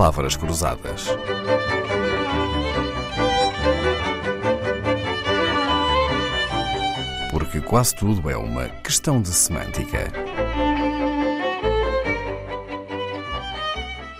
Palavras Cruzadas. Porque quase tudo é uma questão de semântica.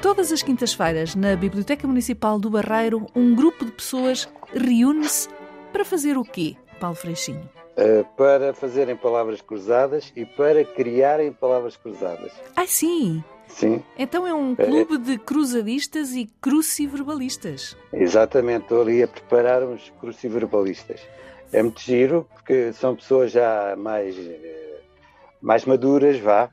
Todas as quintas-feiras, na Biblioteca Municipal do Barreiro, um grupo de pessoas reúne-se para fazer o quê, Paulo Freixinho? Uh, para fazerem palavras cruzadas e para criarem palavras cruzadas. Ah, sim! Sim. Então é um clube de cruzadistas e cruciverbalistas. Exatamente, estou ali a preparar uns cruciverbalistas. É muito giro, porque são pessoas já mais, eh, mais maduras, vá,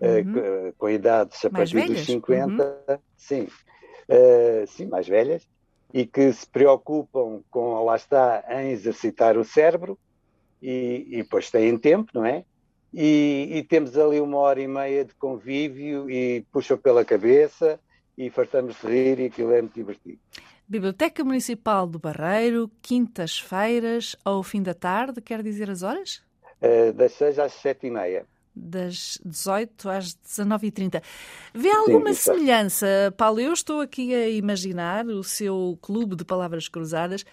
eh, uhum. com, idades a mais partir velhas? dos 50, uhum. sim, uh, sim, mais velhas, e que se preocupam com, lá está, em exercitar o cérebro, e, e depois têm tempo, não é? E, e, temos ali uma hora e meia de convívio e puxam pela cabeça e fartamos de rir e aquilo é muito divertido. Biblioteca Municipal do Barreiro, quintas-feiras ao fim da tarde, quer dizer as horas? Uh, das 6 às 7 e meia. Das 18 às 19h30. Vê alguma Sim, semelhança, Paulo? Eu estou aqui a imaginar o seu clube de palavras cruzadas.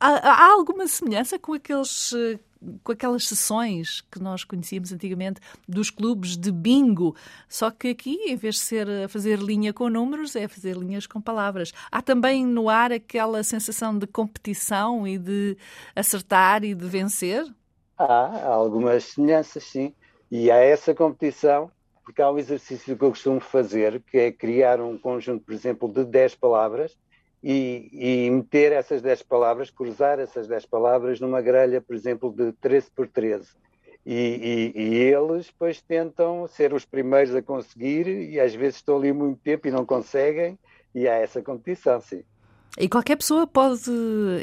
Há, há alguma semelhança com aqueles com aquelas sessões que nós conhecíamos antigamente dos clubes de bingo. Só que aqui, em vez de ser a fazer linha com números, é fazer linhas com palavras. Há também no ar aquela sensação de competição e de acertar e de vencer? Há, algumas semelhanças, sim. E há essa competição, porque há um exercício que eu costumo fazer, que é criar um conjunto, por exemplo, de 10 palavras e, e, meter essas 10 palavras, cruzar essas 10 palavras numa grelha, por exemplo, de 13 por 13. E, e, e, eles depois tentam ser os primeiros a conseguir e às vezes estão ali muito tempo e não conseguem e há essa competição, sim. E qualquer pessoa pode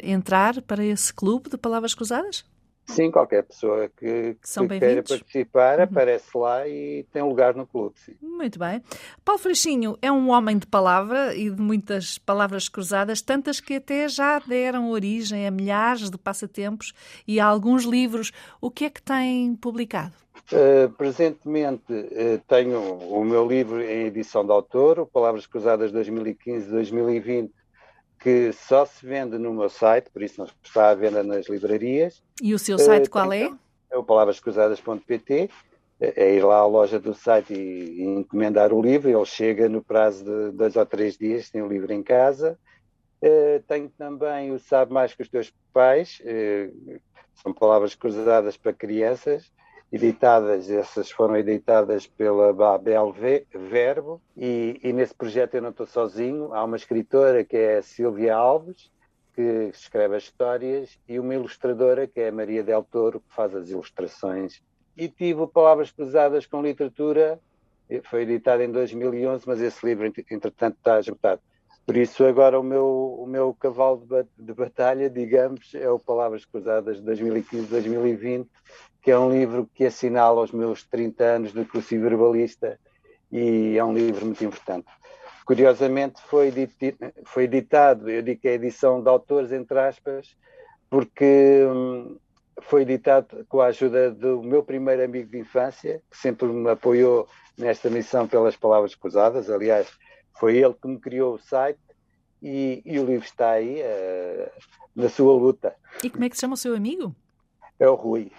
entrar para esse clube de palavras cruzadas? Sim, qualquer pessoa que, que queira participar uhum. aparece lá e tem lugar no clube. Sim. Muito bem. Paulo Freixinho é um homem de palavra e de muitas palavras cruzadas, tantas que até já deram origem a milhares de passatempos e a alguns livros. O que é que tem publicado? Uh, presentemente uh, tenho o meu livro em edição de autor, Palavras Cruzadas 2015-2020 que só se vende no meu site, por isso não está à venda nas livrarias. E o seu site uh, qual é? É o palavrascruzadas.pt. É ir lá à loja do site e, e, encomendar o livro. Ele chega no prazo de dois ou três dias, tem o livro em casa. Uh, tenho também o Sabe Mais que os Teus Pais, uh, são palavras cruzadas para crianças editadas, essas foram editadas pela Babel Verbo, e, e, nesse projeto eu não estou sozinho, há uma escritora que é a Silvia Alves, que escreve as histórias, e uma ilustradora que é a Maria Del Toro, que faz as ilustrações. E tive Palavras Pesadas com Literatura, foi editado em 2011, mas esse livro, entretanto, está esgotado. Por isso, agora o meu, o meu cavalo de batalha, digamos, é o Palavras Cruzadas de 2015-2020, que é um livro que assinala os meus 30 anos de cruciverbalista e é um livro muito importante. Curiosamente, foi, foi editado eu digo que é edição de autores, entre aspas, porque hum, foi editado com a ajuda do meu primeiro amigo de infância, que sempre me apoiou nesta missão pelas palavras cruzadas. Aliás, foi ele que me criou o site e, e o livro está aí uh, na sua luta. E como é que se chama o seu amigo? É o Rui.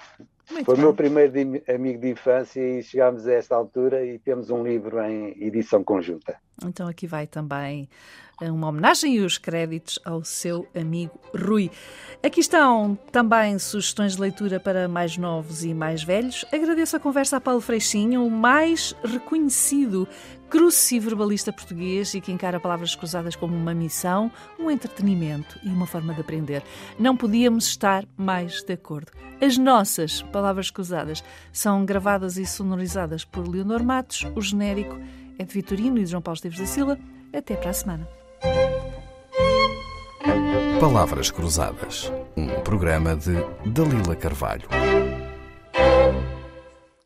Muito Foi o meu primeiro de, amigo de infância e chegámos a esta altura e temos um livro em edição conjunta. Então aqui vai também uma homenagem e os créditos ao seu amigo Rui. Aqui estão também sugestões de leitura para mais novos e mais velhos. Agradeço a conversa a Paulo Freixinho, o mais reconhecido cruciverbalista português e que encara palavras cruzadas como uma missão, um entretenimento e uma forma de aprender. Não podíamos estar mais de acordo. As nossas palavras cruzadas são gravadas e sonorizadas por Leonor Matos, o genérico é de Vitorino e João Paulo Esteves da Silva. Até para a semana. Palavras Cruzadas, um programa de Dalila Carvalho.